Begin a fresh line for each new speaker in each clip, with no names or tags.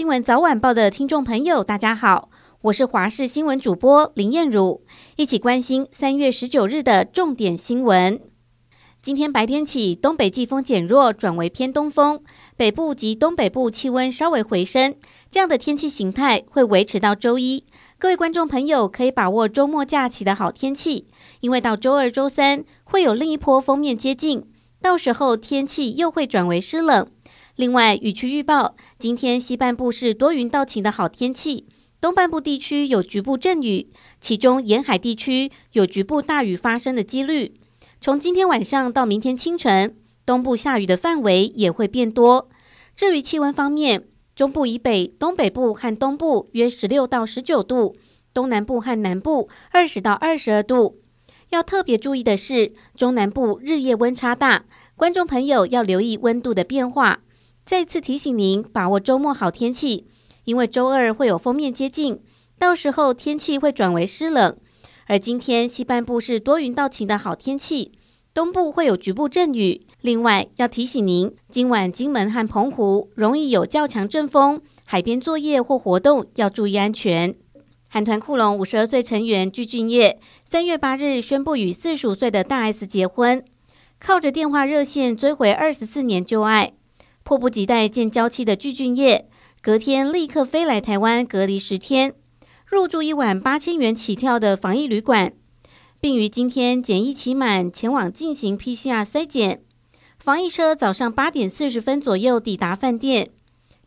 新闻早晚报的听众朋友，大家好，我是华视新闻主播林燕如，一起关心三月十九日的重点新闻。今天白天起，东北季风减弱，转为偏东风，北部及东北部气温稍微回升，这样的天气形态会维持到周一。各位观众朋友可以把握周末假期的好天气，因为到周二、周三会有另一波锋面接近，到时候天气又会转为湿冷。另外，雨区预报，今天西半部是多云到晴的好天气，东半部地区有局部阵雨，其中沿海地区有局部大雨发生的几率。从今天晚上到明天清晨，东部下雨的范围也会变多。至于气温方面，中部以北、东北部和东部约十六到十九度，东南部和南部二十到二十二度。要特别注意的是，中南部日夜温差大，观众朋友要留意温度的变化。再次提醒您把握周末好天气，因为周二会有锋面接近，到时候天气会转为湿冷。而今天西半部是多云到晴的好天气，东部会有局部阵雨。另外要提醒您，今晚金门和澎湖容易有较强阵风，海边作业或活动要注意安全。韩团酷龙五十二岁成员具俊曄三月八日宣布与四十五岁的大 S 结婚，靠着电话热线追回二十四年旧爱。迫不及待见娇妻的具俊晔，隔天立刻飞来台湾隔离十天，入住一晚八千元起跳的防疫旅馆，并于今天检疫期满前往进行 PCR 筛检。防疫车早上八点四十分左右抵达饭店。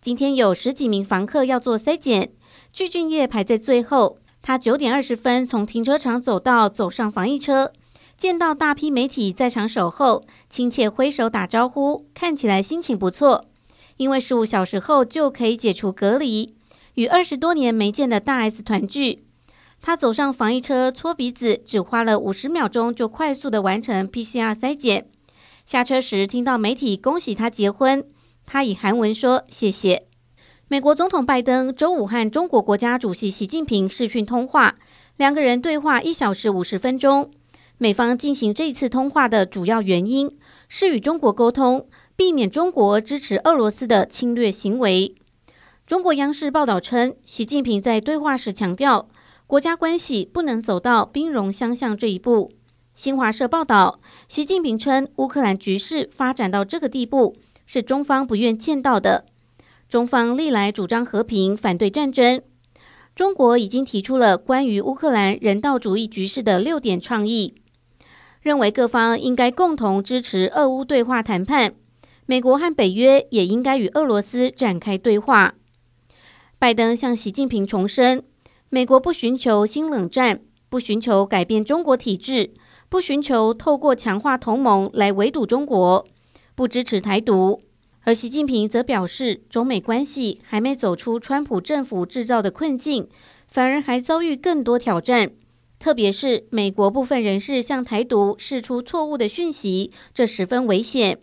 今天有十几名房客要做筛检，具俊晔排在最后。他九点二十分从停车场走到，走上防疫车，见到大批媒体在场守候，亲切挥手打招呼，看起来心情不错。因为十五小时后就可以解除隔离，与二十多年没见的大 S 团聚。他走上防疫车搓鼻子，只花了五十秒钟就快速的完成 PCR 筛检。下车时听到媒体恭喜他结婚，他以韩文说谢谢。美国总统拜登周五和中国国家主席习近平视讯通话，两个人对话一小时五十分钟。美方进行这次通话的主要原因是与中国沟通，避免中国支持俄罗斯的侵略行为。中国央视报道称，习近平在对话时强调，国家关系不能走到兵戎相向这一步。新华社报道，习近平称，乌克兰局势发展到这个地步，是中方不愿见到的。中方历来主张和平，反对战争。中国已经提出了关于乌克兰人道主义局势的六点倡议，认为各方应该共同支持俄乌对话谈判。美国和北约也应该与俄罗斯展开对话。拜登向习近平重申，美国不寻求新冷战，不寻求改变中国体制。不寻求透过强化同盟来围堵中国，不支持台独，而习近平则表示，中美关系还没走出川普政府制造的困境，反而还遭遇更多挑战。特别是美国部分人士向台独释出错误的讯息，这十分危险。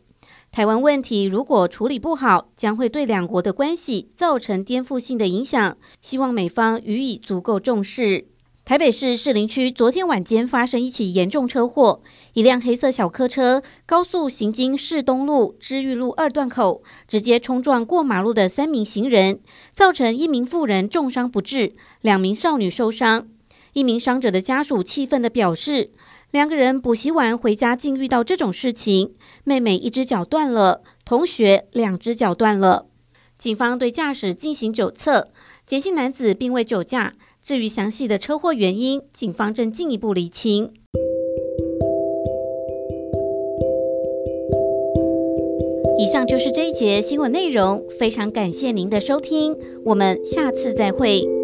台湾问题如果处理不好，将会对两国的关系造成颠覆性的影响。希望美方予以足够重视。台北市士林区昨天晚间发生一起严重车祸，一辆黑色小客车高速行经市东路知育路二段口，直接冲撞过马路的三名行人，造成一名妇人重伤不治，两名少女受伤。一名伤者的家属气愤地表示，两个人补习完回家竟遇到这种事情，妹妹一只脚断了，同学两只脚断了。警方对驾驶进行酒测，简姓男子并未酒驾。至于详细的车祸原因，警方正进一步厘清。以上就是这一节新闻内容，非常感谢您的收听，我们下次再会。